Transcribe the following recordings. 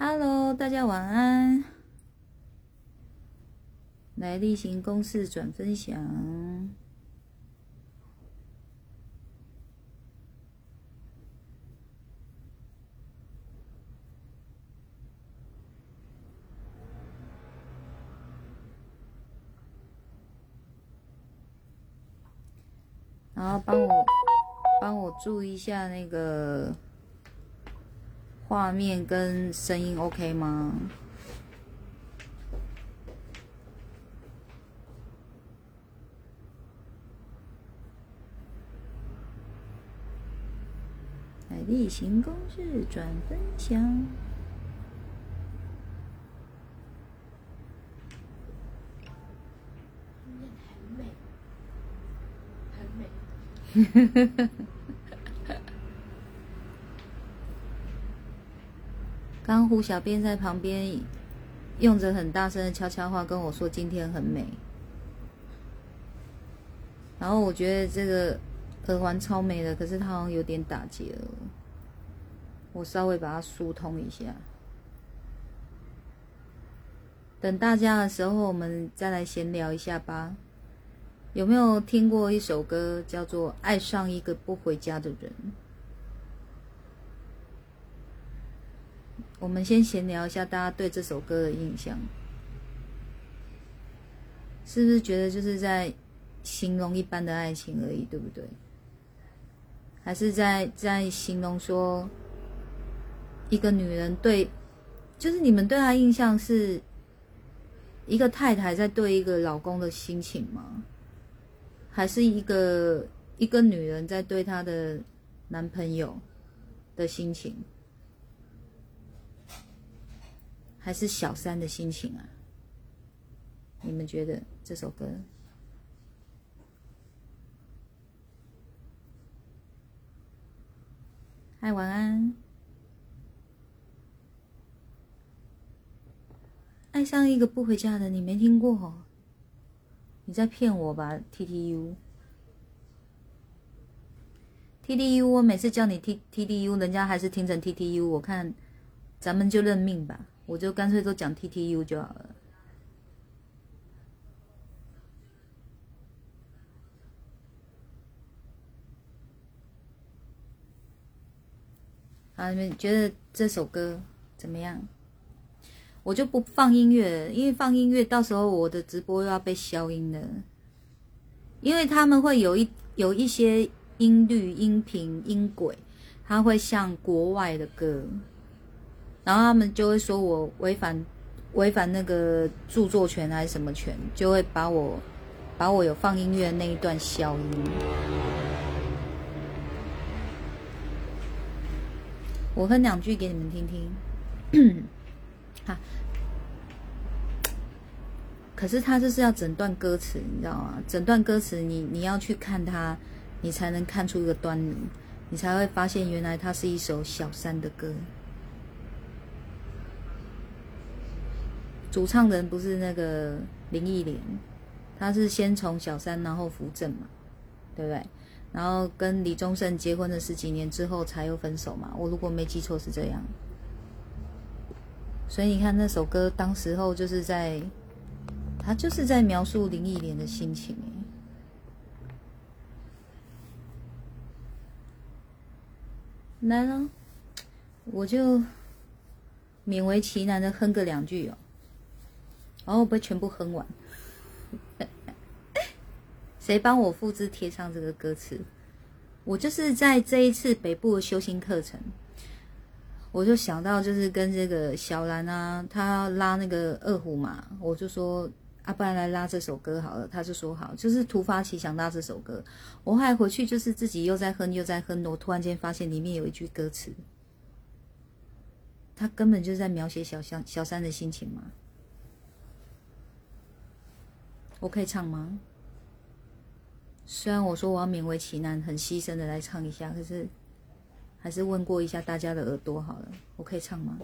Hello，大家晚安。来例行公事转分享。然后帮我帮我注意一下那个画面跟声音，OK 吗？来例行公事转分享。刚胡小编在旁边用着很大声的悄悄话跟我说：“今天很美。”然后我觉得这个耳环超美的，可是它好像有点打结了，我稍微把它疏通一下。等大家的时候，我们再来闲聊一下吧。有没有听过一首歌叫做《爱上一个不回家的人》？我们先闲聊一下，大家对这首歌的印象，是不是觉得就是在形容一般的爱情而已，对不对？还是在在形容说一个女人对，就是你们对她印象是一个太太在对一个老公的心情吗？还是一个一个女人在对她的男朋友的心情，还是小三的心情啊？你们觉得这首歌？嗨，晚安。爱上一个不回家的，你没听过哦？你在骗我吧，T T U，T T U，我每次叫你 T T T U，人家还是听成 T T U，我看咱们就认命吧，我就干脆都讲 T T U 就好了。啊，你们觉得这首歌怎么样？我就不放音乐，因为放音乐到时候我的直播又要被消音了。因为他们会有一有一些音律、音频、音轨，它会像国外的歌，然后他们就会说我违反违反那个著作权还是什么权，就会把我把我有放音乐的那一段消音。我分两句给你们听听。哈，可是他就是要整段歌词，你知道吗？整段歌词，你你要去看它，你才能看出一个端倪，你才会发现原来它是一首小三的歌。主唱人不是那个林忆莲，他是先从小三然后扶正嘛，对不对？然后跟李宗盛结婚了十几年之后才又分手嘛，我如果没记错是这样。所以你看那首歌，当时候就是在，他就是在描述林忆莲的心情来了，我就勉为其难的哼个两句哦，然后不会全部哼完。谁帮我复制贴上这个歌词？我就是在这一次北部的修心课程。我就想到，就是跟这个小兰啊，她拉那个二胡嘛，我就说啊，不然来拉这首歌好了。他就说好，就是突发奇想拉这首歌。我还回去就是自己又在哼又在哼，我突然间发现里面有一句歌词，他根本就是在描写小香小三的心情嘛。我可以唱吗？虽然我说我要勉为其难，很牺牲的来唱一下，可是。还是问过一下大家的耳朵好了，我可以唱吗？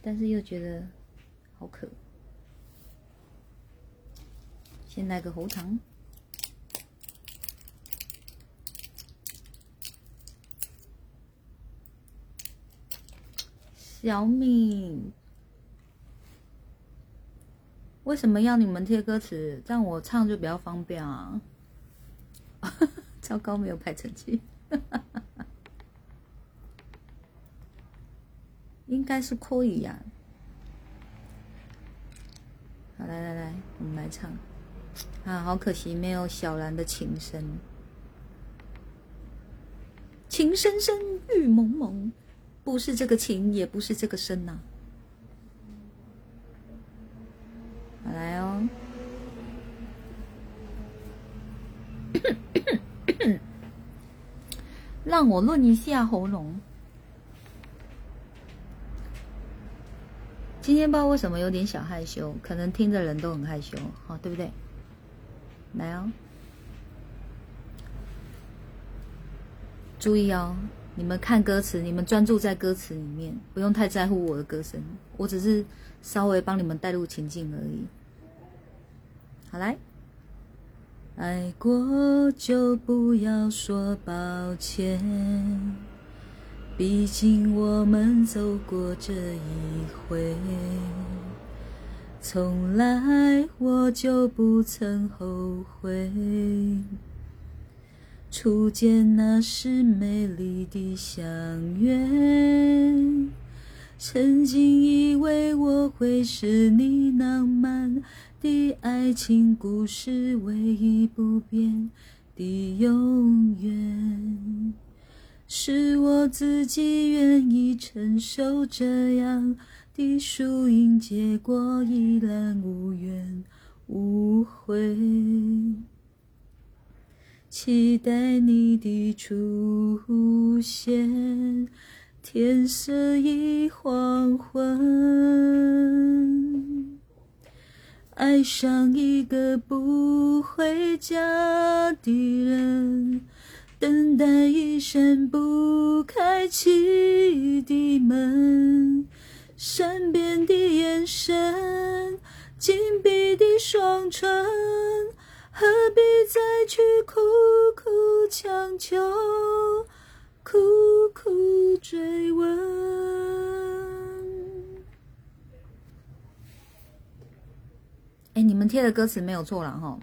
但是又觉得好渴，先来个喉糖。小敏，为什么要你们贴歌词？这样我唱就比较方便啊！糟糕，没有拍成绩，应该是可以呀。好，来来来，我们来唱。啊，好可惜没有小兰的琴声。情深深雨蒙蒙，不是这个情，也不是这个深呐。来哦，让我润一下喉咙。今天不知道为什么有点小害羞，可能听的人都很害羞，好对不对？来哦。注意哦，你们看歌词，你们专注在歌词里面，不用太在乎我的歌声，我只是稍微帮你们带入情境而已。好来，爱过就不要说抱歉，毕竟我们走过这一回，从来我就不曾后悔。初见那时美丽的相约，曾经以为我会是你浪漫的爱情故事唯一不变的永远，是我自己愿意承受这样的输赢结果，依然无怨无悔。期待你的出现，天色已黄昏。爱上一个不回家的人，等待一扇不开启的门。善变的眼神，紧闭的双唇。何必再去苦苦强求，苦苦追问？哎，你们贴的歌词没有错了哈，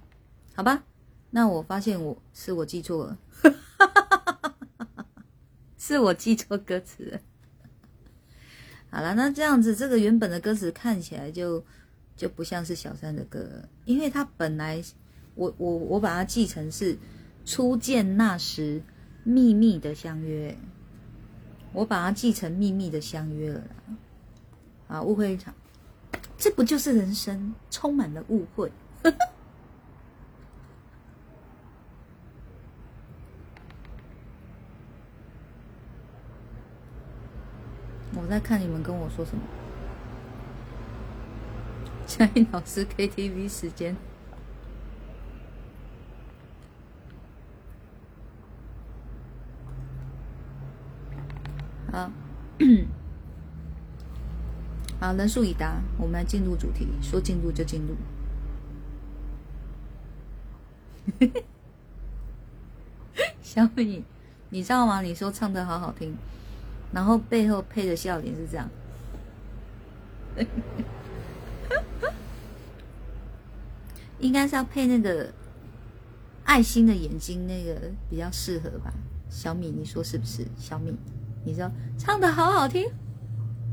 好吧？那我发现我是我记错了，是我记错歌词了。好了，那这样子，这个原本的歌词看起来就就不像是小三的歌，因为它本来。我我我把它记成是初见那时秘密的相约，我把它记成秘密的相约了，啊，误会一场，这不就是人生充满了误会？我在看你们跟我说什么，嘉义老师 KTV 时间。好，好，人数已达，我们来进入主题。说进入就进入。小米，你知道吗？你说唱的好好听，然后背后配的笑脸是这样，应该是要配那个爱心的眼睛，那个比较适合吧？小米，你说是不是？小米。你说唱的好好听，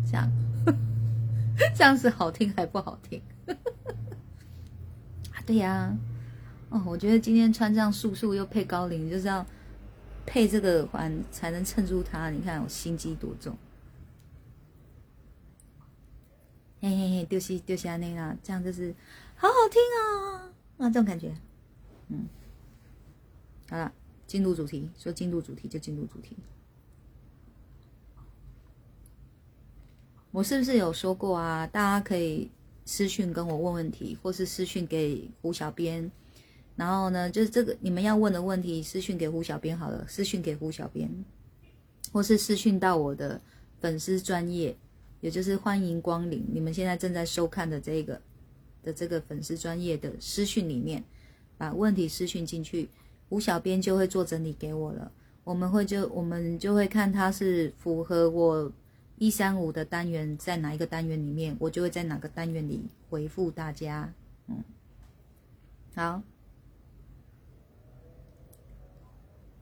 这样 这样是好听还不好听？啊，对呀，哦，我觉得今天穿这样素素又配高领，就是要配这个耳环才能衬出他。你看我心机多重，嘿嘿嘿，丢西丢西安内啦，这样就是好好听啊啊，这种感觉，嗯，好了，进入主题，说进入主题就进入主题。我是不是有说过啊？大家可以私讯跟我问问题，或是私讯给胡小编。然后呢，就是这个你们要问的问题，私讯给胡小编好了。私讯给胡小编，或是私讯到我的粉丝专业，也就是欢迎光临。你们现在正在收看的这个的这个粉丝专业的私讯里面，把问题私讯进去，胡小编就会做整理给我了。我们会就我们就会看它是符合我。一三五的单元在哪一个单元里面，我就会在哪个单元里回复大家。嗯，好，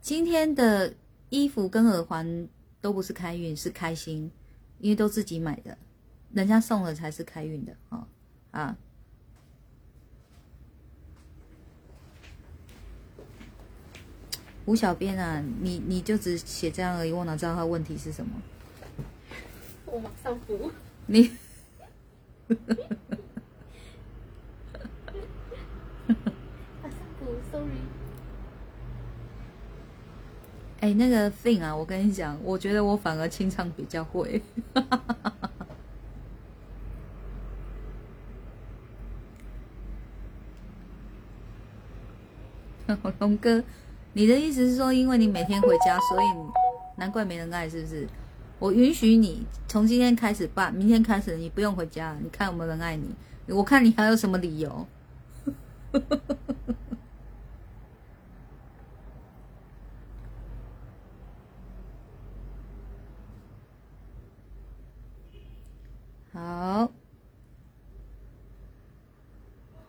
今天的衣服跟耳环都不是开运，是开心，因为都自己买的，人家送了才是开运的哦啊！吴小编啊，你你就只写这样而已，我哪知道他问题是什么？我马上补。你，马上补，sorry。哎，那个 thing 啊，我跟你讲，我觉得我反而清唱比较会。龙哥，你的意思是说，因为你每天回家，所以难怪没人爱，是不是？我允许你从今天开始办，明天开始你不用回家，你看有没有人爱你？我看你还有什么理由？好，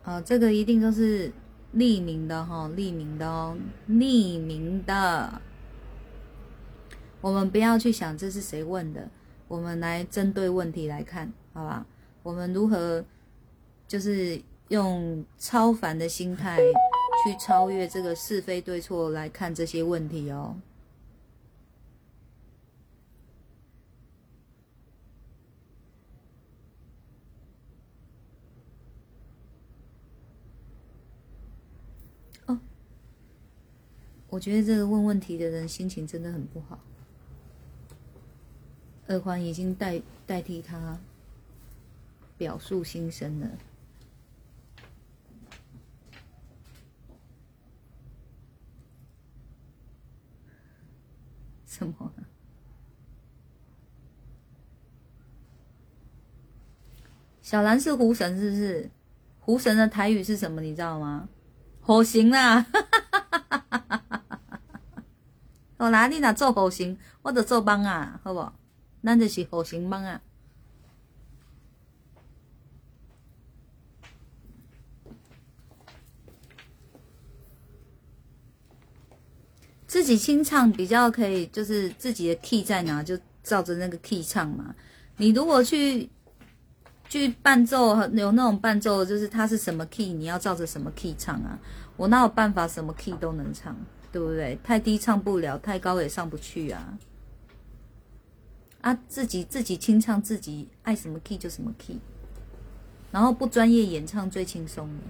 好，这个一定都是匿名的哈，匿名的哦，匿名的。我们不要去想这是谁问的，我们来针对问题来看，好吧？我们如何就是用超凡的心态去超越这个是非对错来看这些问题哦。哦，我觉得这个问问题的人心情真的很不好。耳环已经代代替他表述心声了。什么？小兰是狐神，是不是？狐神的台语是什么？你知道吗？火星啦！我 哪你哪做火星，我就做帮啊，好不？那就是火星帮啊！自己清唱比较可以，就是自己的 key 在哪，就照着那个 key 唱嘛。你如果去去伴奏，有那种伴奏，就是它是什么 key，你要照着什么 key 唱啊。我哪有办法什么 key 都能唱，对不对？太低唱不了，太高也上不去啊。啊，自己自己清唱，自己爱什么 key 就什么 key，然后不专业演唱最轻松的，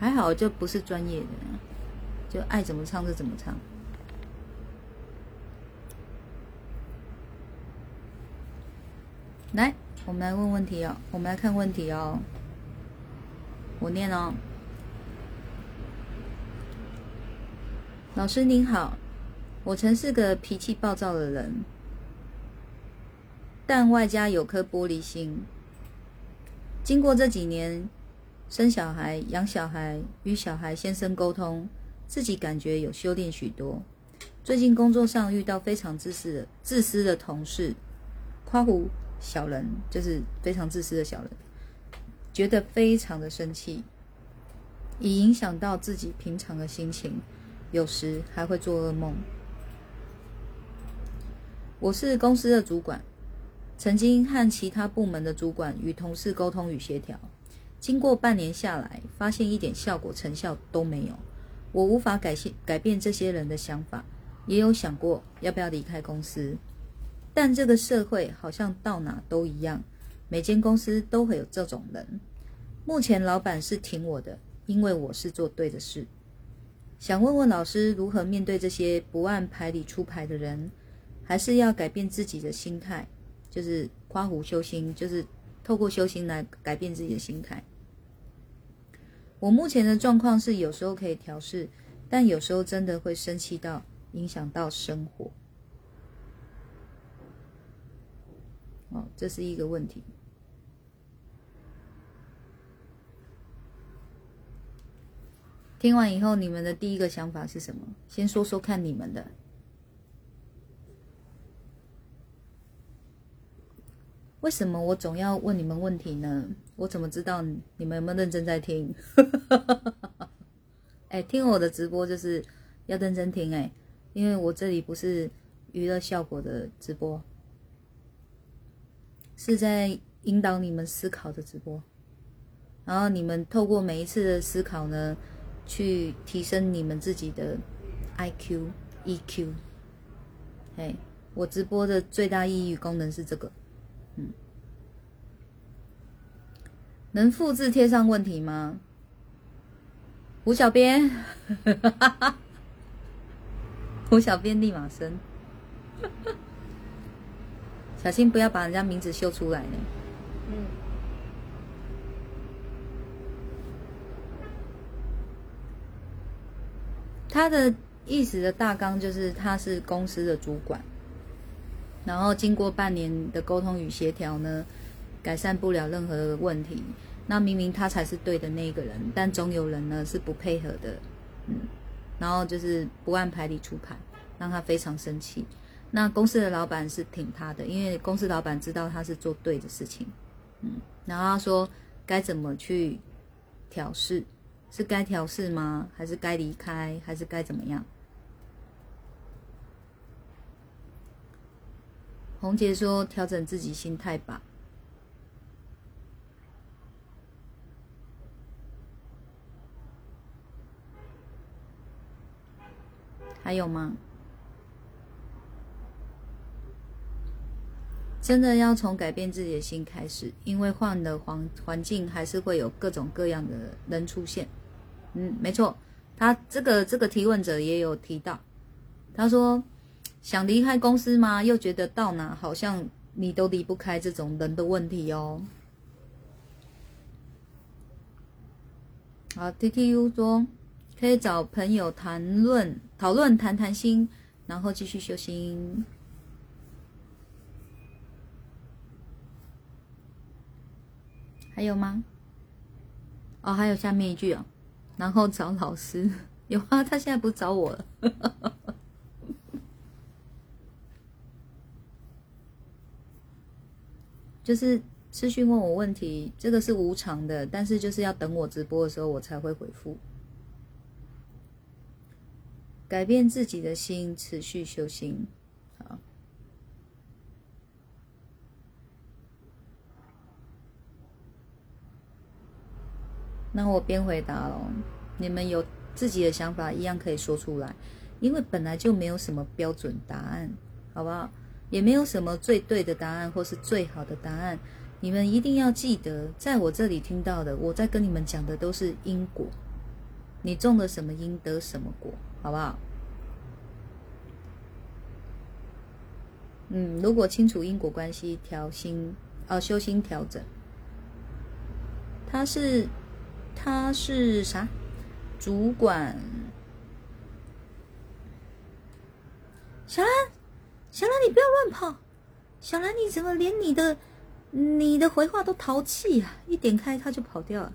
还好就不是专业的，就爱怎么唱就怎么唱。来，我们来问问题哦，我们来看问题哦，我念哦，老师您好。我曾是个脾气暴躁的人，但外加有颗玻璃心。经过这几年生小孩、养小孩、与小孩先生沟通，自己感觉有修炼许多。最近工作上遇到非常自私的、自私的同事，夸胡小人，就是非常自私的小人，觉得非常的生气，已影响到自己平常的心情，有时还会做噩梦。我是公司的主管，曾经和其他部门的主管与同事沟通与协调，经过半年下来，发现一点效果成效都没有。我无法改变改变这些人的想法，也有想过要不要离开公司，但这个社会好像到哪都一样，每间公司都会有这种人。目前老板是挺我的，因为我是做对的事。想问问老师，如何面对这些不按牌理出牌的人？还是要改变自己的心态，就是夸胡修心，就是透过修心来改变自己的心态。我目前的状况是，有时候可以调试，但有时候真的会生气到影响到生活。哦，这是一个问题。听完以后，你们的第一个想法是什么？先说说看你们的。为什么我总要问你们问题呢？我怎么知道你们有没有认真在听？哎，听我的直播就是要认真听哎，因为我这里不是娱乐效果的直播，是在引导你们思考的直播。然后你们透过每一次的思考呢，去提升你们自己的 I Q E Q。哎，我直播的最大意义功能是这个。嗯，能复制贴上问题吗？胡小编，胡小编立马生，小心不要把人家名字秀出来呢。嗯，他的意思的大纲就是他是公司的主管。然后经过半年的沟通与协调呢，改善不了任何问题。那明明他才是对的那个人，但总有人呢是不配合的，嗯，然后就是不按牌理出牌，让他非常生气。那公司的老板是挺他的，因为公司老板知道他是做对的事情，嗯，然后他说该怎么去调试，是该调试吗？还是该离开？还是该怎么样？红杰说：“调整自己心态吧。”还有吗？真的要从改变自己的心开始，因为换了环环境，还是会有各种各样的人出现。嗯，没错，他这个这个提问者也有提到，他说。想离开公司吗？又觉得到哪好像你都离不开这种人的问题哦。好，T T U 说可以找朋友谈论讨论谈谈心，然后继续修心。还有吗？哦，还有下面一句哦，然后找老师 有啊，他现在不找我了。就是私讯问我问题，这个是无偿的，但是就是要等我直播的时候我才会回复。改变自己的心，持续修行。好，那我边回答喽。你们有自己的想法，一样可以说出来，因为本来就没有什么标准答案，好不好？也没有什么最对的答案或是最好的答案，你们一定要记得，在我这里听到的，我在跟你们讲的都是因果，你种了什么因得什么果，好不好？嗯，如果清楚因果关系，调心哦，修心调整，他是他是啥？主管，小兰。小兰，你不要乱跑！小兰，你怎么连你的、你的回话都淘气啊？一点开他就跑掉了。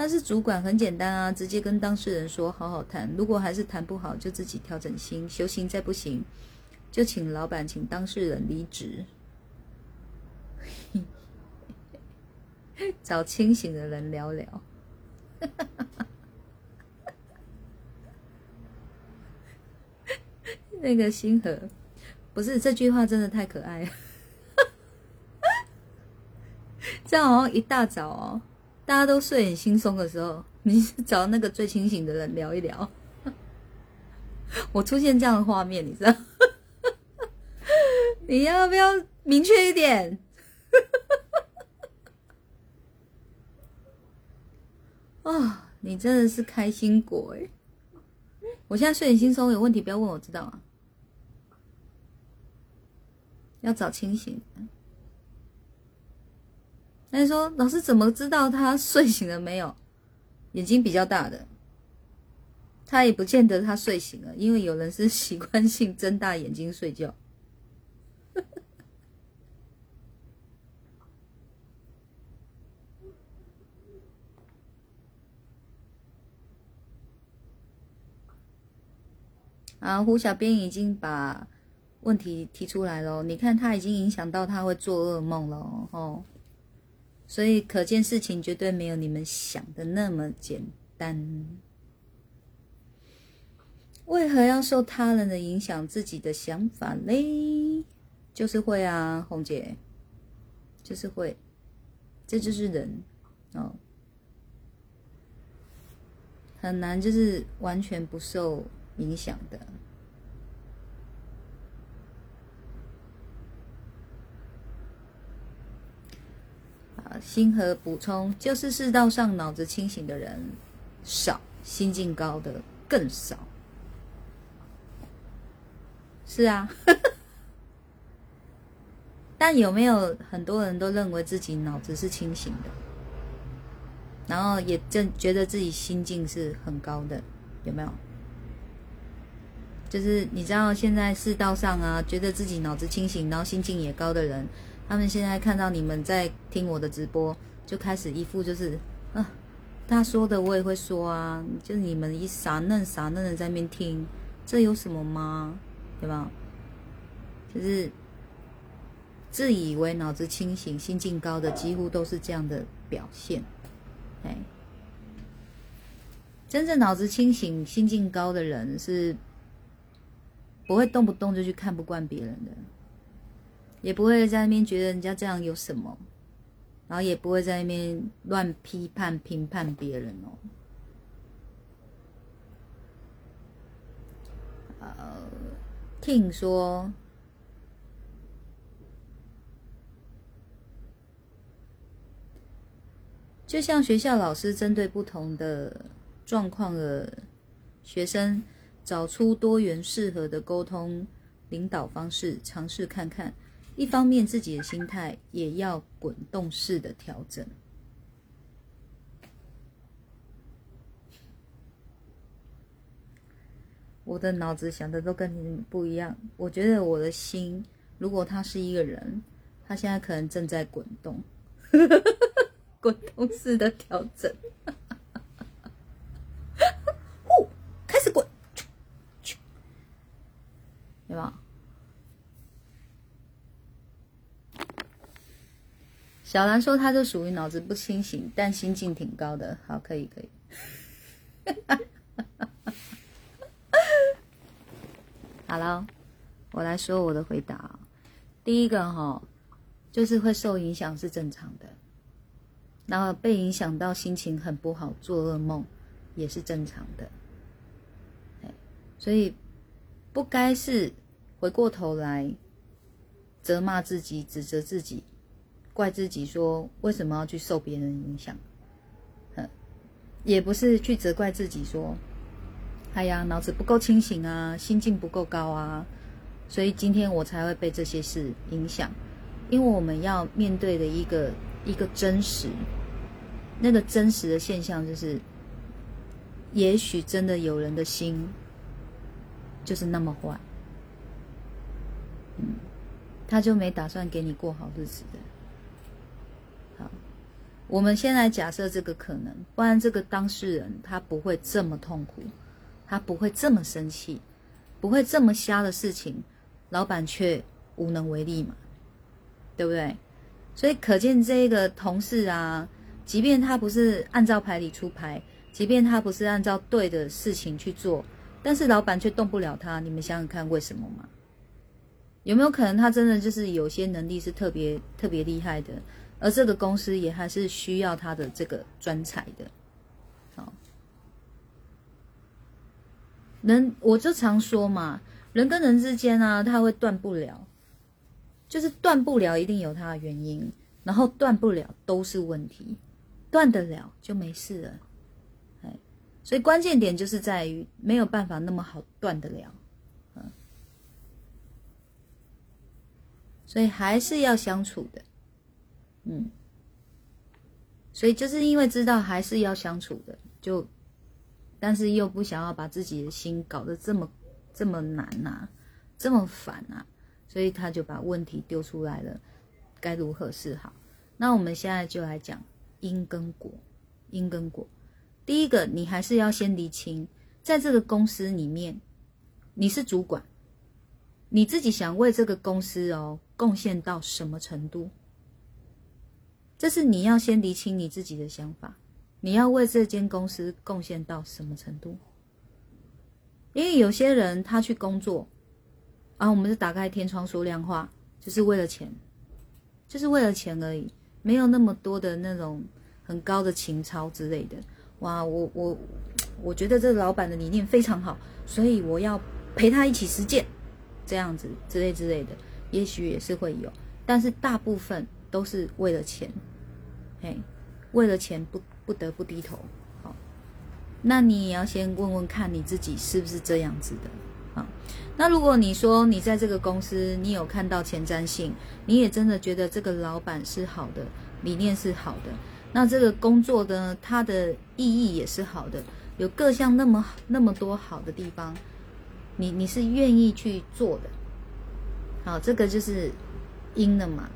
他是主管，很简单啊，直接跟当事人说，好好谈。如果还是谈不好，就自己调整心，修行再不行，就请老板请当事人离职，找清醒的人聊聊。那个星河。不是这句话真的太可爱了，这样好像一大早哦，大家都睡很轻松的时候，你找那个最清醒的人聊一聊。我出现这样的画面，你知道？你要不要明确一点？啊，你真的是开心果哎！我现在睡很轻松，有问题不要问我，知道吗？要找清醒。那你说老师怎么知道他睡醒了没有？眼睛比较大的，他也不见得他睡醒了，因为有人是习惯性睁大眼睛睡觉。啊，胡小编已经把。问题提出来了。你看他已经影响到他会做噩梦了哦，所以可见事情绝对没有你们想的那么简单。为何要受他人的影响自己的想法嘞？就是会啊，红姐，就是会，这就是人哦，很难就是完全不受影响的。啊，星河补充就是世道上脑子清醒的人少，心境高的更少。是啊，但有没有很多人都认为自己脑子是清醒的，然后也正觉得自己心境是很高的，有没有？就是你知道现在世道上啊，觉得自己脑子清醒，然后心境也高的人，他们现在看到你们在听我的直播，就开始一副就是啊，他说的我也会说啊，就你们一傻嫩傻嫩的在那边听，这有什么吗？对吧？就是自以为脑子清醒、心境高的，几乎都是这样的表现。哎，真正脑子清醒、心境高的人，是不会动不动就去看不惯别人的，也不会在那边觉得人家这样有什么，然后也不会在那边乱批判、评判别人哦。呃。听说，就像学校老师针对不同的状况的学生，找出多元适合的沟通领导方式，尝试看看。一方面，自己的心态也要滚动式的调整。我的脑子想的都跟你们不一样。我觉得我的心，如果他是一个人，他现在可能正在滚动，滚动式的调整。呼，开始滚，对吧？小兰说，她就属于脑子不清醒，但心境挺高的。好，可以，可以。好了，我来说我的回答。第一个哈，就是会受影响是正常的，然后被影响到心情很不好，做噩梦也是正常的。所以不该是回过头来责骂自己、指责自己、怪自己，说为什么要去受别人影响？也不是去责怪自己说。哎呀，脑子不够清醒啊，心境不够高啊，所以今天我才会被这些事影响。因为我们要面对的一个一个真实，那个真实的现象就是，也许真的有人的心就是那么坏，嗯，他就没打算给你过好日子的。我们先来假设这个可能，不然这个当事人他不会这么痛苦。他不会这么生气，不会这么瞎的事情，老板却无能为力嘛，对不对？所以可见这个同事啊，即便他不是按照牌理出牌，即便他不是按照对的事情去做，但是老板却动不了他。你们想想看，为什么嘛？有没有可能他真的就是有些能力是特别特别厉害的，而这个公司也还是需要他的这个专才的？好人，我就常说嘛，人跟人之间啊，他会断不了，就是断不了，一定有他的原因，然后断不了都是问题，断得了就没事了，哎，所以关键点就是在于没有办法那么好断得了，嗯，所以还是要相处的，嗯，所以就是因为知道还是要相处的，就。但是又不想要把自己的心搞得这么这么难呐，这么烦呐，所以他就把问题丢出来了，该如何是好？那我们现在就来讲因跟果，因跟果。第一个，你还是要先理清，在这个公司里面，你是主管，你自己想为这个公司哦贡献到什么程度？这是你要先理清你自己的想法，你要为这间公司贡献到什么程度？因为有些人他去工作，啊，我们是打开天窗说亮话，就是为了钱，就是为了钱而已，没有那么多的那种很高的情操之类的。哇，我我我觉得这个老板的理念非常好，所以我要陪他一起实践，这样子之类之类的，也许也是会有，但是大部分都是为了钱。嘿，为了钱不不得不低头，好，那你也要先问问看你自己是不是这样子的啊？那如果你说你在这个公司，你有看到前瞻性，你也真的觉得这个老板是好的，理念是好的，那这个工作的它的意义也是好的，有各项那么那么多好的地方，你你是愿意去做的，好，这个就是因的嘛。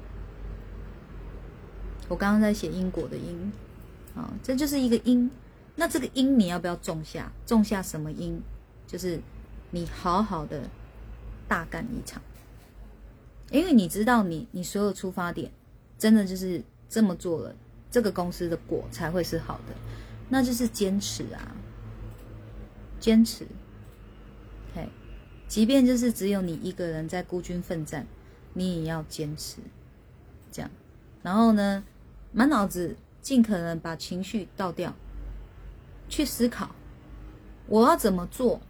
我刚刚在写因果的因，啊，这就是一个因。那这个因你要不要种下？种下什么因？就是你好好的大干一场，因为你知道你你所有出发点真的就是这么做了，这个公司的果才会是好的，那就是坚持啊，坚持。嘿，即便就是只有你一个人在孤军奋战，你也要坚持，这样。然后呢？满脑子尽可能把情绪倒掉，去思考我要怎么做，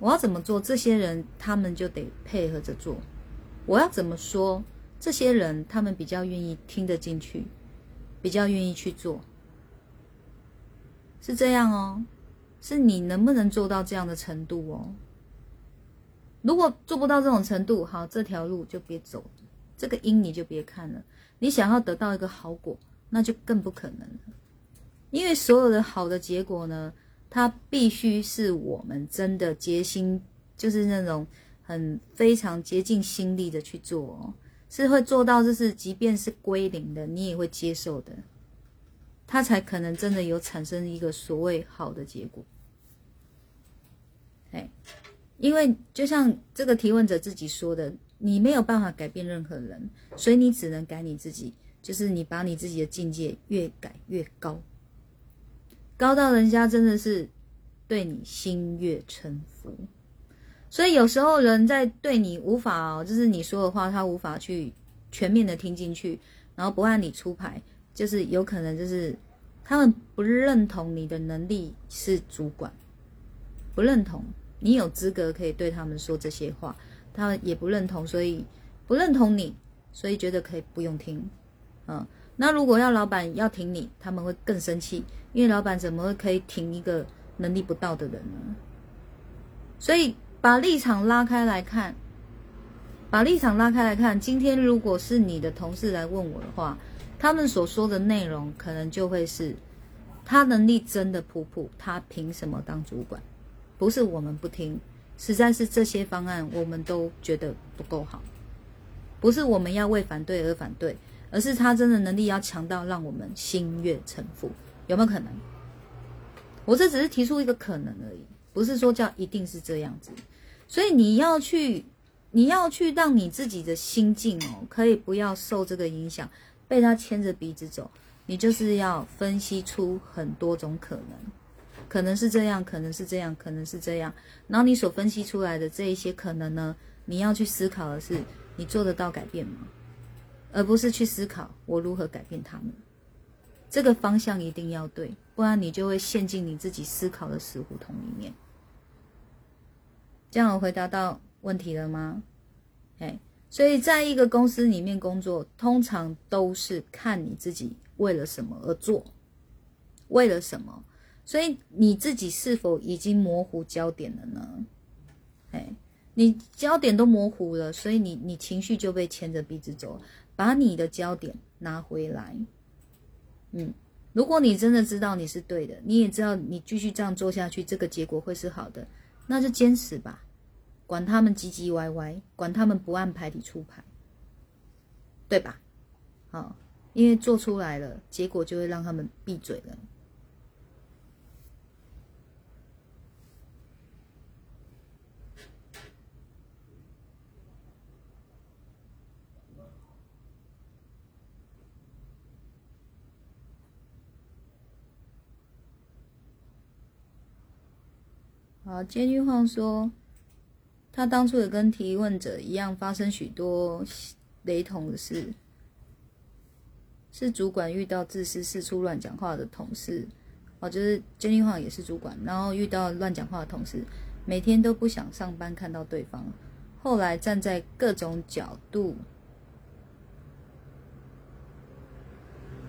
我要怎么做，这些人他们就得配合着做。我要怎么说，这些人他们比较愿意听得进去，比较愿意去做，是这样哦。是你能不能做到这样的程度哦？如果做不到这种程度，好，这条路就别走，这个因你就别看了。你想要得到一个好果，那就更不可能了。因为所有的好的结果呢，它必须是我们真的竭心，就是那种很非常竭尽心力的去做，哦是会做到，就是即便是归零的，你也会接受的，它才可能真的有产生一个所谓好的结果。哎，因为就像这个提问者自己说的。你没有办法改变任何人，所以你只能改你自己。就是你把你自己的境界越改越高，高到人家真的是对你心悦诚服。所以有时候人在对你无法，就是你说的话，他无法去全面的听进去，然后不按你出牌，就是有可能就是他们不认同你的能力是主管，不认同你有资格可以对他们说这些话。他也不认同，所以不认同你，所以觉得可以不用听，嗯。那如果要老板要挺你，他们会更生气，因为老板怎么会可以挺一个能力不到的人呢？所以把立场拉开来看，把立场拉开来看，今天如果是你的同事来问我的话，他们所说的内容可能就会是，他能力真的普普，他凭什么当主管？不是我们不听。实在是这些方案我们都觉得不够好，不是我们要为反对而反对，而是他真的能力要强到让我们心悦诚服，有没有可能？我这只是提出一个可能而已，不是说叫一定是这样子。所以你要去，你要去让你自己的心境哦，可以不要受这个影响，被他牵着鼻子走。你就是要分析出很多种可能。可能是这样，可能是这样，可能是这样。然后你所分析出来的这一些可能呢，你要去思考的是，你做得到改变吗？而不是去思考我如何改变他们。这个方向一定要对，不然你就会陷进你自己思考的死胡同里面。这样我回答到问题了吗？哎，所以在一个公司里面工作，通常都是看你自己为了什么而做，为了什么。所以你自己是否已经模糊焦点了呢？哎，你焦点都模糊了，所以你你情绪就被牵着鼻子走。把你的焦点拿回来。嗯，如果你真的知道你是对的，你也知道你继续这样做下去，这个结果会是好的，那就坚持吧。管他们唧唧歪歪，管他们不按牌理出牌，对吧？好，因为做出来了，结果就会让他们闭嘴了。好，监狱晃说，他当初也跟提问者一样，发生许多雷同的事。是主管遇到自私、四处乱讲话的同事，哦，就是监狱晃也是主管，然后遇到乱讲话的同事，每天都不想上班看到对方。后来站在各种角度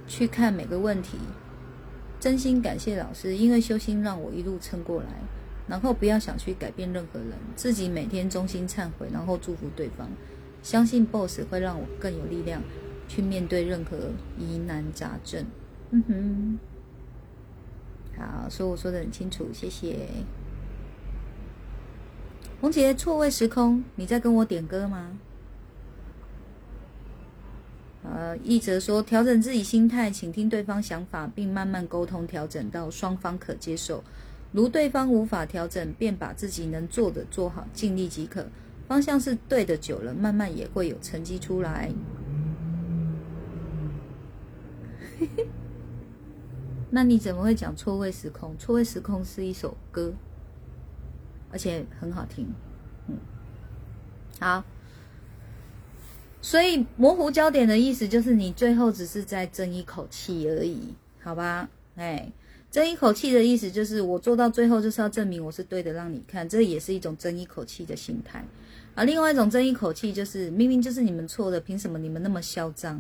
去看每个问题，真心感谢老师，因为修心让我一路撑过来。然后不要想去改变任何人，自己每天衷心忏悔，然后祝福对方，相信 BOSS 会让我更有力量去面对任何疑难杂症。嗯哼，好，所以我说的很清楚，谢谢。红姐，错位时空，你在跟我点歌吗？呃，一则说调整自己心态，倾听对方想法，并慢慢沟通调整到双方可接受。如对方无法调整，便把自己能做的做好，尽力即可。方向是对的，久了慢慢也会有成绩出来。那你怎么会讲错位时空？错位时空是一首歌，而且很好听。嗯，好。所以模糊焦点的意思就是你最后只是在争一口气而已，好吧？哎。争一口气的意思就是，我做到最后就是要证明我是对的，让你看，这也是一种争一口气的心态。啊，另外一种争一口气就是，明明就是你们错的，凭什么你们那么嚣张？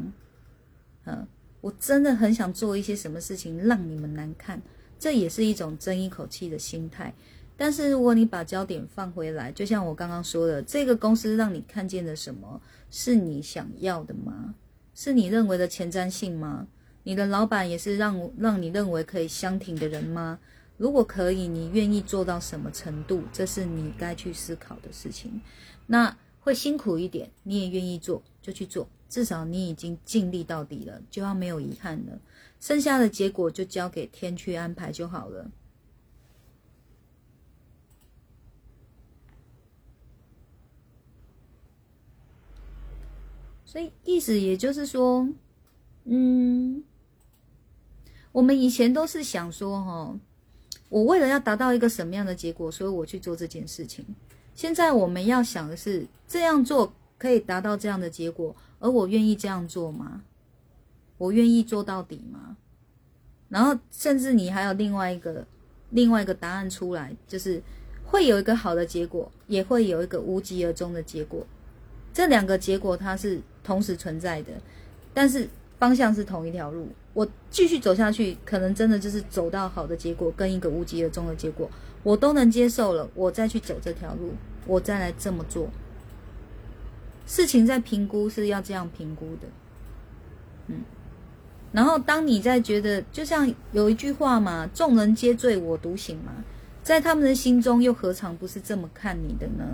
嗯，我真的很想做一些什么事情让你们难看，这也是一种争一口气的心态。但是如果你把焦点放回来，就像我刚刚说的，这个公司让你看见的什么是你想要的吗？是你认为的前瞻性吗？你的老板也是让让你认为可以相挺的人吗？如果可以，你愿意做到什么程度？这是你该去思考的事情。那会辛苦一点，你也愿意做，就去做。至少你已经尽力到底了，就要没有遗憾了。剩下的结果就交给天去安排就好了。所以意思也就是说，嗯。我们以前都是想说，哈，我为了要达到一个什么样的结果，所以我去做这件事情。现在我们要想的是，这样做可以达到这样的结果，而我愿意这样做吗？我愿意做到底吗？然后，甚至你还有另外一个另外一个答案出来，就是会有一个好的结果，也会有一个无疾而终的结果。这两个结果它是同时存在的，但是方向是同一条路。我继续走下去，可能真的就是走到好的结果，跟一个无疾而终的结果，我都能接受了。我再去走这条路，我再来这么做。事情在评估是要这样评估的，嗯。然后当你在觉得，就像有一句话嘛，“众人皆醉我独醒”嘛，在他们的心中又何尝不是这么看你的呢？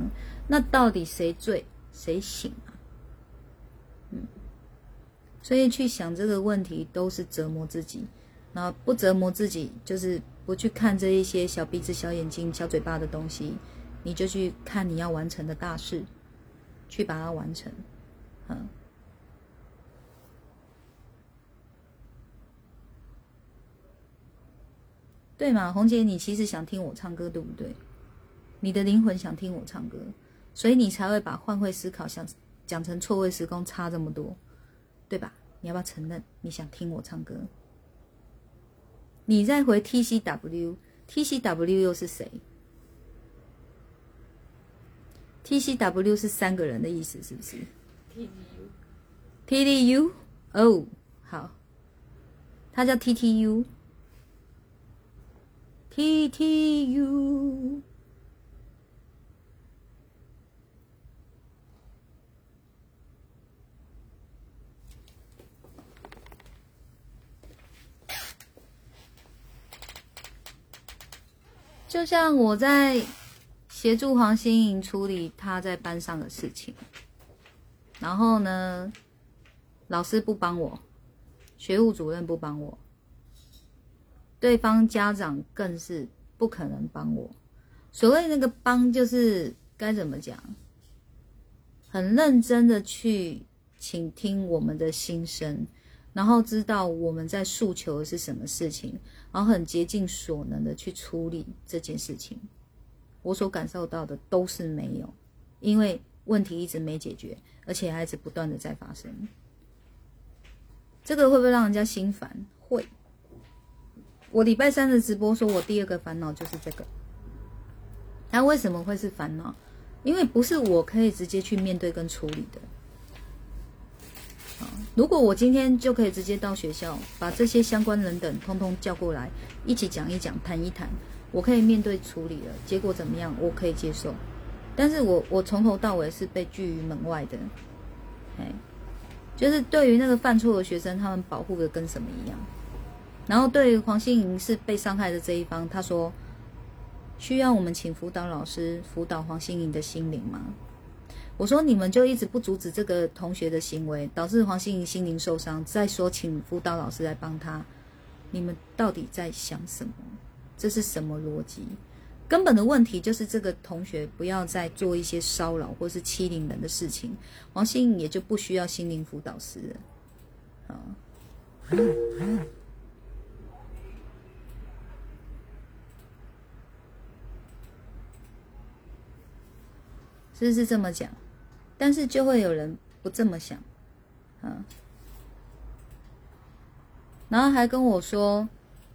那到底谁醉谁醒？所以去想这个问题都是折磨自己，然后不折磨自己，就是不去看这一些小鼻子、小眼睛、小嘴巴的东西，你就去看你要完成的大事，去把它完成，嗯，对嘛？红姐，你其实想听我唱歌，对不对？你的灵魂想听我唱歌，所以你才会把换位思考想讲成错位时空，差这么多，对吧？你要不要承认你想听我唱歌？你再回 T C W，T C W 又是谁？T C W 是三个人的意思，是不是？T D U，T D U，哦，好，他叫 T T U，T T U。就像我在协助黄心颖处理他在班上的事情，然后呢，老师不帮我，学务主任不帮我，对方家长更是不可能帮我。所谓那个帮，就是该怎么讲，很认真的去倾听我们的心声。然后知道我们在诉求的是什么事情，然后很竭尽所能的去处理这件事情，我所感受到的都是没有，因为问题一直没解决，而且还是不断的在发生。这个会不会让人家心烦？会。我礼拜三的直播说，我第二个烦恼就是这个。那为什么会是烦恼？因为不是我可以直接去面对跟处理的。如果我今天就可以直接到学校，把这些相关人等通通叫过来，一起讲一讲，谈一谈，我可以面对处理了。结果怎么样？我可以接受。但是我我从头到尾是被拒于门外的。哎，就是对于那个犯错的学生，他们保护的跟什么一样？然后对于黄心莹是被伤害的这一方，他说。需要我们请辅导老师辅导黄心颖的心灵吗？我说你们就一直不阻止这个同学的行为，导致黄心颖心灵受伤。再说请辅导老师来帮他，你们到底在想什么？这是什么逻辑？根本的问题就是这个同学不要再做一些骚扰或是欺凌人的事情，黄心颖也就不需要心灵辅导师了。啊。是不是这么讲，但是就会有人不这么想，啊，然后还跟我说，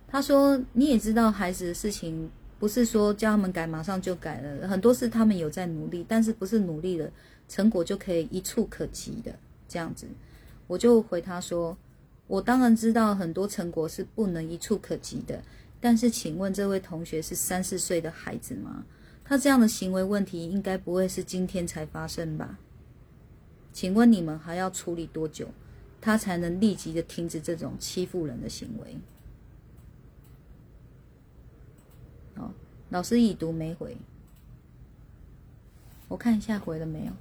他说你也知道孩子的事情，不是说叫他们改马上就改了，很多事他们有在努力，但是不是努力了成果就可以一触可及的这样子，我就回他说，我当然知道很多成果是不能一触可及的，但是请问这位同学是三四岁的孩子吗？他这样的行为问题应该不会是今天才发生吧？请问你们还要处理多久，他才能立即的停止这种欺负人的行为？哦，老师已读没回，我看一下回了没有。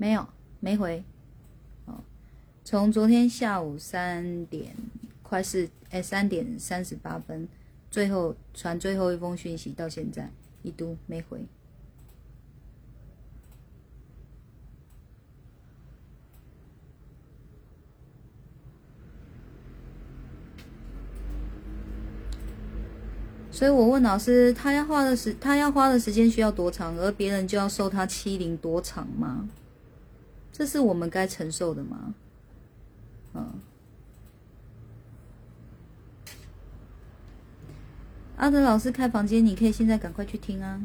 没有，没回。哦，从昨天下午三点快四哎三点三十八分，最后传最后一封讯息到现在，一都没回。所以我问老师，他要花的时他要花的时间需要多长，而别人就要受他欺凌多长吗？这是我们该承受的吗？嗯，阿德老师开房间，你可以现在赶快去听啊！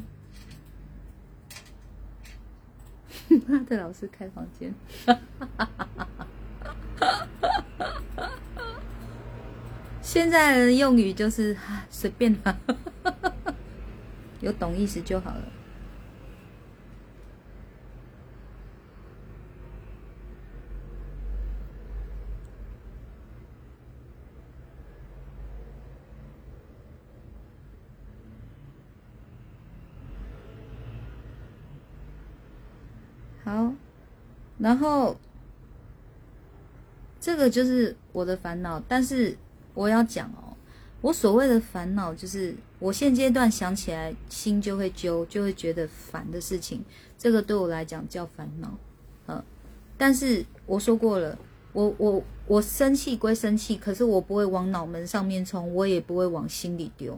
阿德老师开房间，现在的用语就是随便吧，有懂意思就好了。好，然后这个就是我的烦恼，但是我要讲哦，我所谓的烦恼就是我现阶段想起来心就会揪，就会觉得烦的事情，这个对我来讲叫烦恼，嗯，但是我说过了，我我我生气归生气，可是我不会往脑门上面冲，我也不会往心里丢，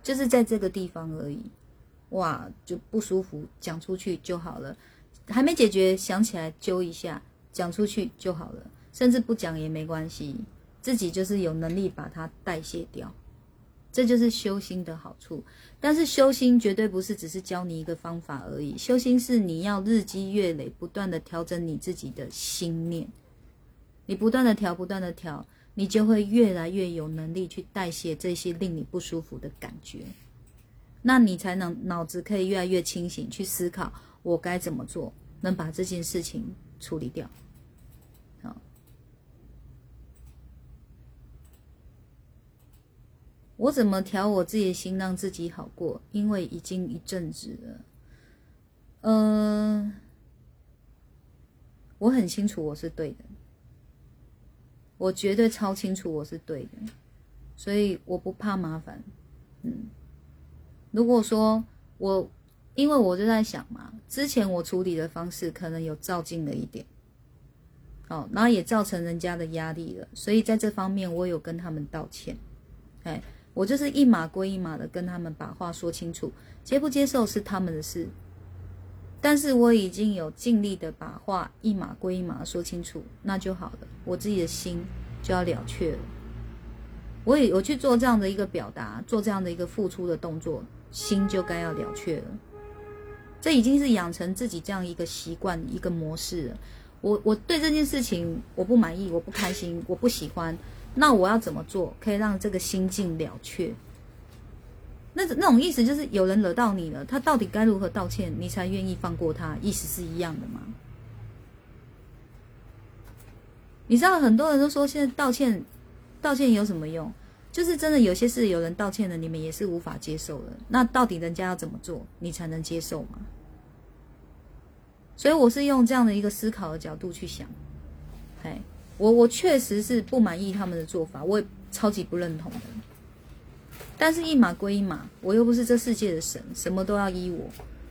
就是在这个地方而已，哇，就不舒服，讲出去就好了。还没解决，想起来揪一下，讲出去就好了，甚至不讲也没关系，自己就是有能力把它代谢掉，这就是修心的好处。但是修心绝对不是只是教你一个方法而已，修心是你要日积月累，不断的调整你自己的心念，你不断的调，不断的调，你就会越来越有能力去代谢这些令你不舒服的感觉，那你才能脑子可以越来越清醒，去思考。我该怎么做，能把这件事情处理掉？好，我怎么调我自己的心，让自己好过？因为已经一阵子了，嗯，我很清楚我是对的，我绝对超清楚我是对的，所以我不怕麻烦。嗯，如果说我，因为我就在想嘛，之前我处理的方式可能有照进了一点，哦，然后也造成人家的压力了，所以在这方面我有跟他们道歉。哎，我就是一码归一码的跟他们把话说清楚，接不接受是他们的事。但是我已经有尽力的把话一码归一码说清楚，那就好了，我自己的心就要了却了。我也我去做这样的一个表达，做这样的一个付出的动作，心就该要了却了。这已经是养成自己这样一个习惯、一个模式了。我我对这件事情我不满意，我不开心，我不喜欢，那我要怎么做可以让这个心境了却？那那种意思就是有人惹到你了，他到底该如何道歉，你才愿意放过他？意思是一样的吗？你知道很多人都说现在道歉，道歉有什么用？就是真的有些事有人道歉了，你们也是无法接受的。那到底人家要怎么做，你才能接受吗？所以我是用这样的一个思考的角度去想，哎，我我确实是不满意他们的做法，我也超级不认同的。但是，一码归一码，我又不是这世界的神，什么都要依我。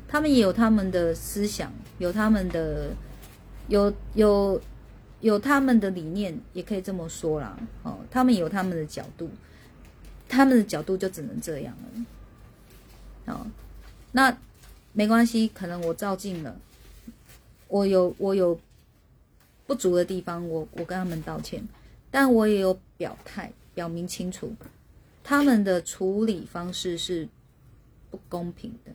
他们也有他们的思想，有他们的，有有有他们的理念，也可以这么说啦。哦，他们有他们的角度，他们的角度就只能这样了。哦，那没关系，可能我照进了，我有我有不足的地方，我我跟他们道歉，但我也有表态，表明清楚。他们的处理方式是不公平的，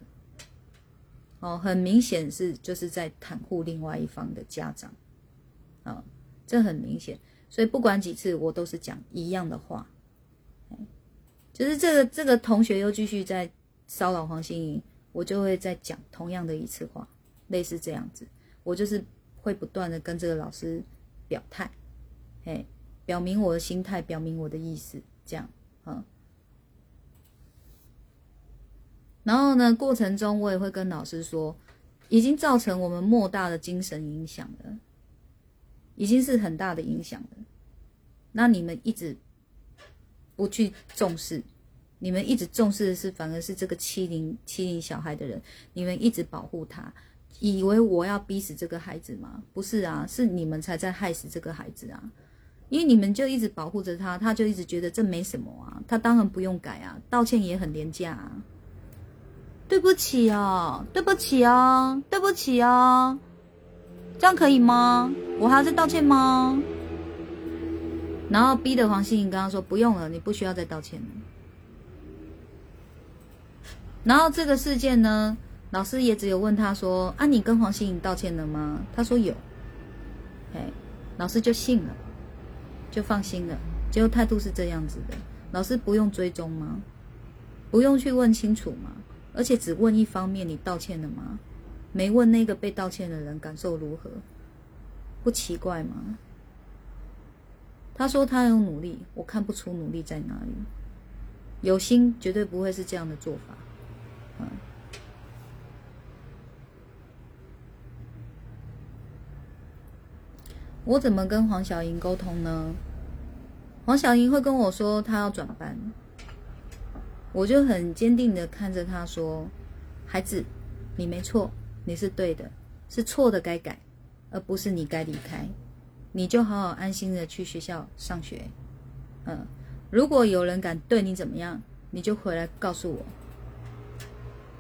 哦，很明显是就是在袒护另外一方的家长，啊，这很明显，所以不管几次我都是讲一样的话，就是这个这个同学又继续在骚扰黄心颖，我就会再讲同样的一次话，类似这样子，我就是会不断的跟这个老师表态，哎，表明我的心态，表明我的意思，这样，嗯。然后呢，过程中我也会跟老师说，已经造成我们莫大的精神影响了，已经是很大的影响了。那你们一直不去重视，你们一直重视的是反而是这个欺凌欺凌小孩的人，你们一直保护他，以为我要逼死这个孩子吗？不是啊，是你们才在害死这个孩子啊！因为你们就一直保护着他，他就一直觉得这没什么啊，他当然不用改啊，道歉也很廉价啊。对不起哦，对不起哦，对不起哦，这样可以吗？我还要再道歉吗？然后逼的黄心颖跟他说：“不用了，你不需要再道歉了。”然后这个事件呢，老师也只有问他说：“啊，你跟黄心颖道歉了吗？”他说有。哎，老师就信了，就放心了。结果态度是这样子的，老师不用追踪吗？不用去问清楚吗？而且只问一方面，你道歉了吗？没问那个被道歉的人感受如何，不奇怪吗？他说他有努力，我看不出努力在哪里。有心绝对不会是这样的做法。嗯，我怎么跟黄小莹沟通呢？黄小莹会跟我说，她要转班。我就很坚定的看着他说：“孩子，你没错，你是对的，是错的该改，而不是你该离开。你就好好安心的去学校上学。嗯，如果有人敢对你怎么样，你就回来告诉我，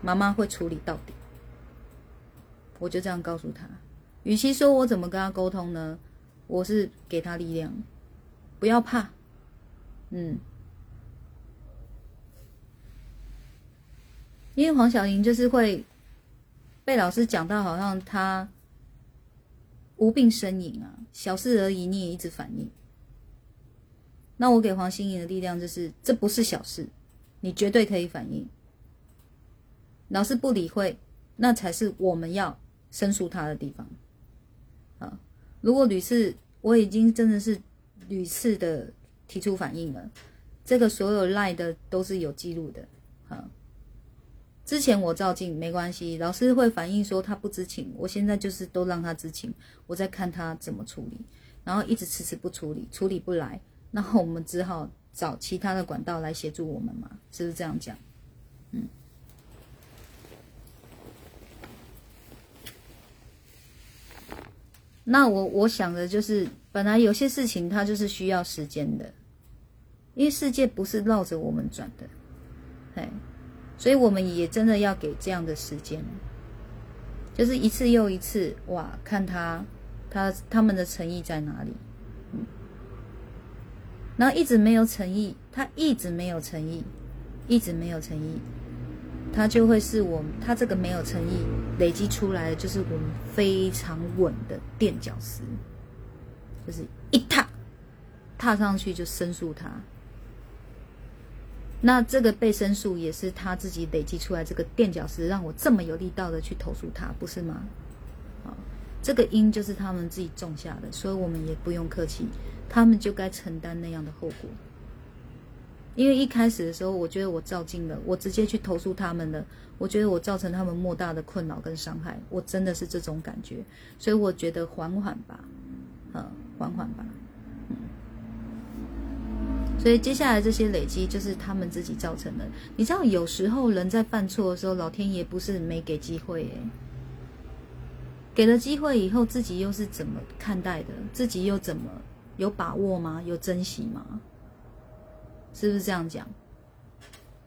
妈妈会处理到底。”我就这样告诉他。与其说我怎么跟他沟通呢？我是给他力量，不要怕。嗯。因为黄小莹就是会被老师讲到，好像他无病呻吟啊，小事而已，你也一直反应。那我给黄心颖的力量就是，这不是小事，你绝对可以反应。老师不理会，那才是我们要申诉他的地方。啊，如果屡次我已经真的是屡次的提出反应了，这个所有赖的都是有记录的，啊。之前我照镜没关系，老师会反映说他不知情。我现在就是都让他知情，我在看他怎么处理，然后一直迟迟不处理，处理不来，然后我们只好找其他的管道来协助我们嘛？是不是这样讲？嗯。那我我想的就是，本来有些事情它就是需要时间的，因为世界不是绕着我们转的，哎，所以我们也真的要给这样的时间，就是一次又一次，哇，看他他他们的诚意在哪里，然后一直没有诚意，他一直没有诚意，一直没有诚意。他就会是我，他这个没有诚意累积出来的，就是我们非常稳的垫脚石，就是一踏踏上去就申诉他。那这个被申诉也是他自己累积出来这个垫脚石，让我这么有力道的去投诉他，不是吗？啊，这个因就是他们自己种下的，所以我们也不用客气，他们就该承担那样的后果。因为一开始的时候，我觉得我照进了，我直接去投诉他们了。我觉得我造成他们莫大的困扰跟伤害，我真的是这种感觉。所以我觉得缓缓吧，呃，缓缓吧。所以接下来这些累积就是他们自己造成的。你知道，有时候人在犯错的时候，老天爷不是没给机会，给了机会以后，自己又是怎么看待的？自己又怎么有把握吗？有珍惜吗？是不是这样讲？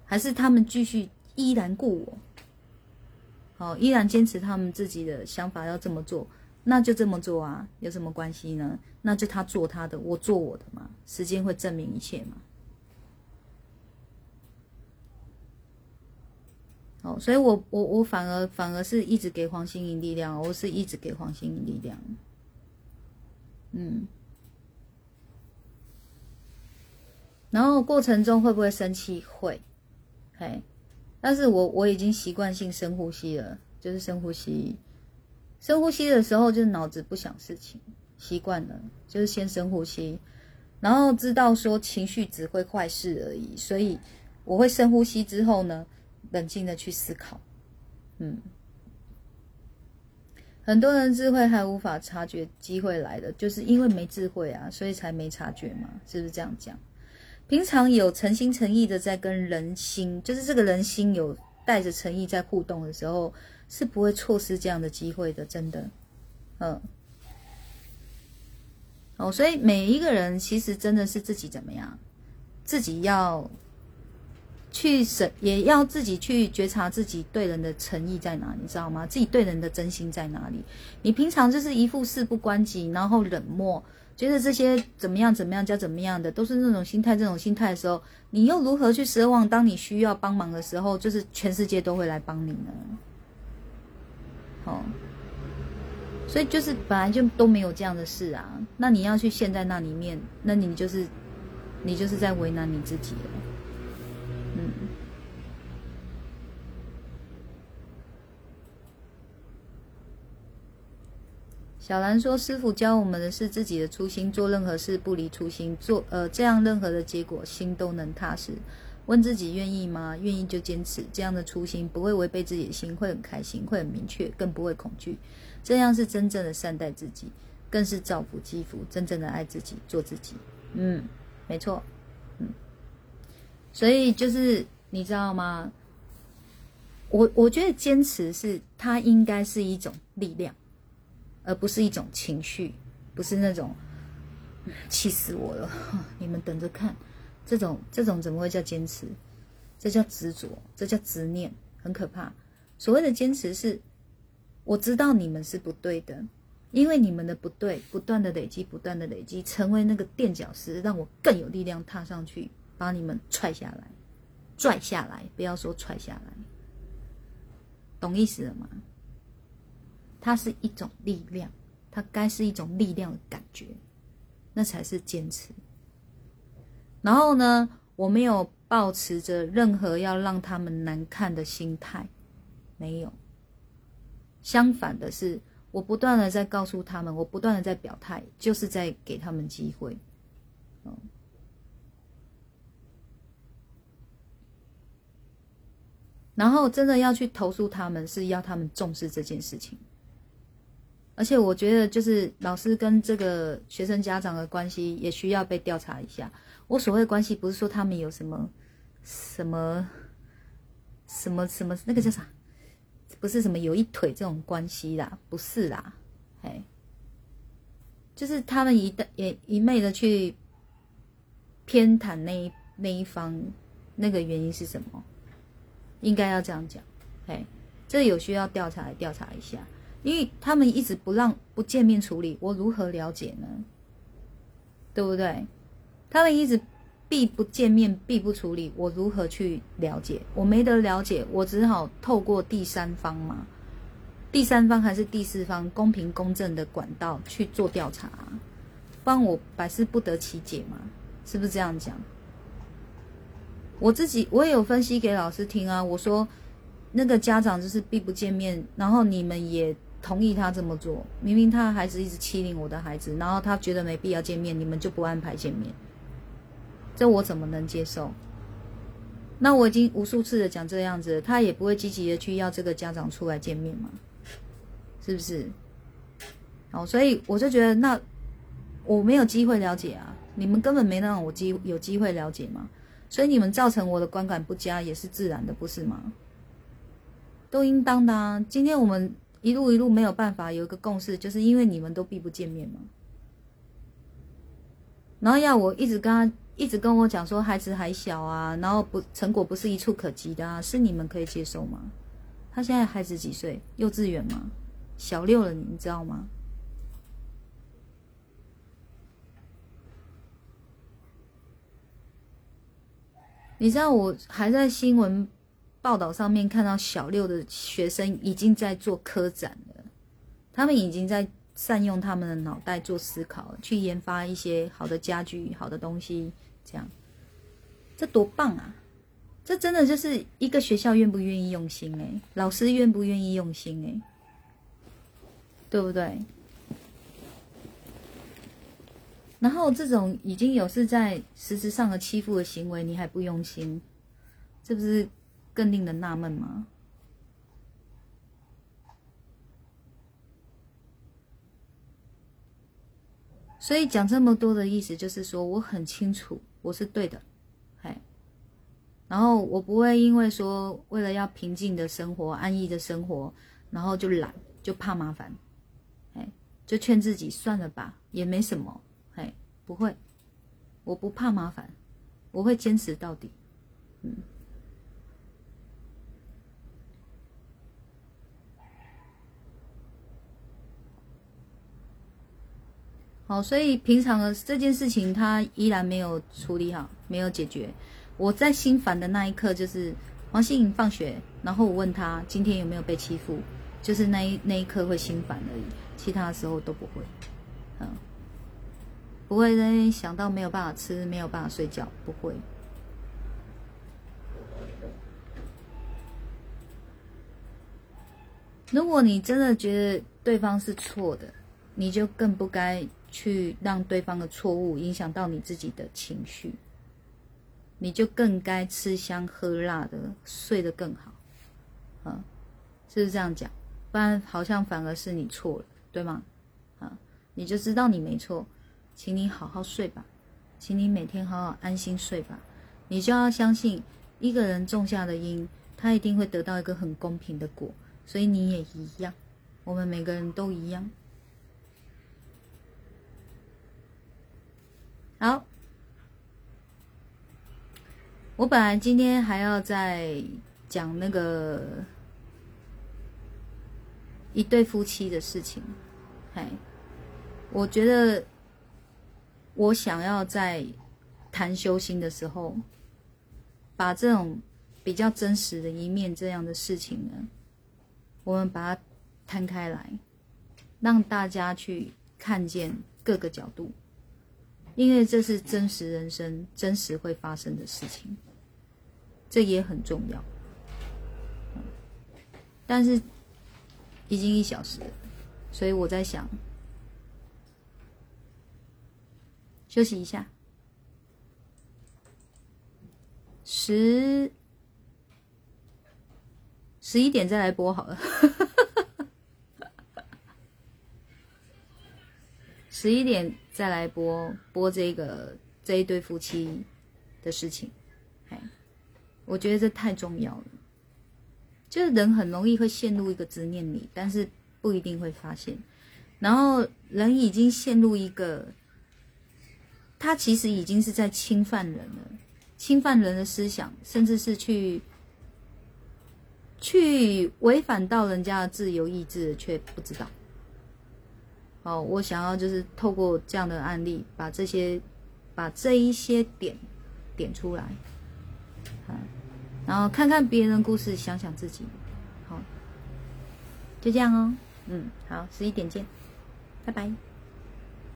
还是他们继续依然顾我？好，依然坚持他们自己的想法要这么做，那就这么做啊，有什么关系呢？那就他做他的，我做我的嘛，时间会证明一切嘛。好，所以我我我反而反而是一直给黄心颖力量，我是一直给黄心颖力量。嗯。然后过程中会不会生气？会，嘿，但是我我已经习惯性深呼吸了，就是深呼吸，深呼吸的时候就是脑子不想事情，习惯了，就是先深呼吸，然后知道说情绪只会坏事而已，所以我会深呼吸之后呢，冷静的去思考，嗯，很多人智慧还无法察觉机会来的，就是因为没智慧啊，所以才没察觉嘛，是不是这样讲？平常有诚心诚意的在跟人心，就是这个人心有带着诚意在互动的时候，是不会错失这样的机会的，真的，嗯，哦，所以每一个人其实真的是自己怎么样，自己要去审，也要自己去觉察自己对人的诚意在哪里，你知道吗？自己对人的真心在哪里？你平常就是一副事不关己，然后冷漠。觉得这些怎么样怎么样叫怎么样的，都是那种心态。这种心态的时候，你又如何去奢望？当你需要帮忙的时候，就是全世界都会来帮你呢？哦，所以就是本来就都没有这样的事啊。那你要去陷在那里面，那你就是，你就是在为难你自己了。嗯。小兰说：“师傅教我们的是自己的初心，做任何事不离初心，做呃这样任何的结果心都能踏实。问自己愿意吗？愿意就坚持。这样的初心不会违背自己的心，会很开心，会很明确，更不会恐惧。这样是真正的善待自己，更是造福积福，真正的爱自己，做自己。嗯，没错，嗯。所以就是你知道吗？我我觉得坚持是它应该是一种力量。”而不是一种情绪，不是那种气死我了，你们等着看，这种这种怎么会叫坚持？这叫执着，这叫执念，很可怕。所谓的坚持是，我知道你们是不对的，因为你们的不对，不断的累积，不断的累积，成为那个垫脚石，让我更有力量踏上去，把你们踹下来，拽下来，不要说踹下来，懂意思了吗？它是一种力量，它该是一种力量的感觉，那才是坚持。然后呢，我没有抱持着任何要让他们难看的心态，没有。相反的是，我不断的在告诉他们，我不断的在表态，就是在给他们机会。然后真的要去投诉他们，是要他们重视这件事情。而且我觉得，就是老师跟这个学生家长的关系也需要被调查一下。我所谓的关系，不是说他们有什么什么什么什么那个叫啥，不是什么有一腿这种关系啦，不是啦，哎，就是他们一旦也一昧的去偏袒那一那一方，那个原因是什么？应该要这样讲，哎，这有需要调查来调查一下。因为他们一直不让不见面处理，我如何了解呢？对不对？他们一直避不见面，避不处理，我如何去了解？我没得了解，我只好透过第三方嘛，第三方还是第四方公平公正的管道去做调查，帮我百思不得其解嘛？是不是这样讲？我自己我也有分析给老师听啊，我说那个家长就是避不见面，然后你们也。同意他这么做，明明他孩子一直欺凌我的孩子，然后他觉得没必要见面，你们就不安排见面，这我怎么能接受？那我已经无数次的讲这样子，他也不会积极的去要这个家长出来见面嘛，是不是？哦，所以我就觉得那我没有机会了解啊，你们根本没让我机有机会了解嘛，所以你们造成我的观感不佳也是自然的，不是吗？都应当的啊，今天我们。一路一路没有办法有一个共识，就是因为你们都避不见面嘛。然后要我一直跟他一直跟我讲说孩子还小啊，然后不成果不是一触可及的啊，是你们可以接受吗？他现在孩子几岁？幼稚园吗？小六了，你知道吗？你知道我还在新闻。报道上面看到小六的学生已经在做科展了，他们已经在善用他们的脑袋做思考，去研发一些好的家具、好的东西，这样，这多棒啊！这真的就是一个学校愿不愿意用心哎，老师愿不愿意用心哎，对不对？然后这种已经有是在实质上的欺负的行为，你还不用心，这不是？更令人纳闷吗？所以讲这么多的意思，就是说我很清楚我是对的，嘿，然后我不会因为说为了要平静的生活、安逸的生活，然后就懒，就怕麻烦，哎，就劝自己算了吧，也没什么，哎，不会，我不怕麻烦，我会坚持到底，嗯。好，所以平常的这件事情，他依然没有处理好，没有解决。我在心烦的那一刻，就是王心颖放学，然后我问他今天有没有被欺负，就是那一那一刻会心烦而已，其他的时候都不会，嗯，不会在想到没有办法吃，没有办法睡觉，不会。如果你真的觉得对方是错的，你就更不该。去让对方的错误影响到你自己的情绪，你就更该吃香喝辣的，睡得更好，啊，是不是这样讲？不然好像反而是你错了，对吗？啊，你就知道你没错，请你好好睡吧，请你每天好好安心睡吧，你就要相信一个人种下的因，他一定会得到一个很公平的果，所以你也一样，我们每个人都一样。好，我本来今天还要再讲那个一对夫妻的事情，嘿，我觉得我想要在谈修心的时候，把这种比较真实的一面这样的事情呢，我们把它摊开来，让大家去看见各个角度。因为这是真实人生，真实会发生的事情，这也很重要。但是已经一小时了，所以我在想休息一下，十十一点再来播好了。十一点再来播播这个这一对夫妻的事情。哎，我觉得这太重要了。就是人很容易会陷入一个执念里，但是不一定会发现。然后人已经陷入一个，他其实已经是在侵犯人了，侵犯人的思想，甚至是去去违反到人家的自由意志，却不知道。好，我想要就是透过这样的案例，把这些把这一些点点出来，啊，然后看看别人的故事，想想自己，好，就这样哦，嗯，好，十一点见，拜拜。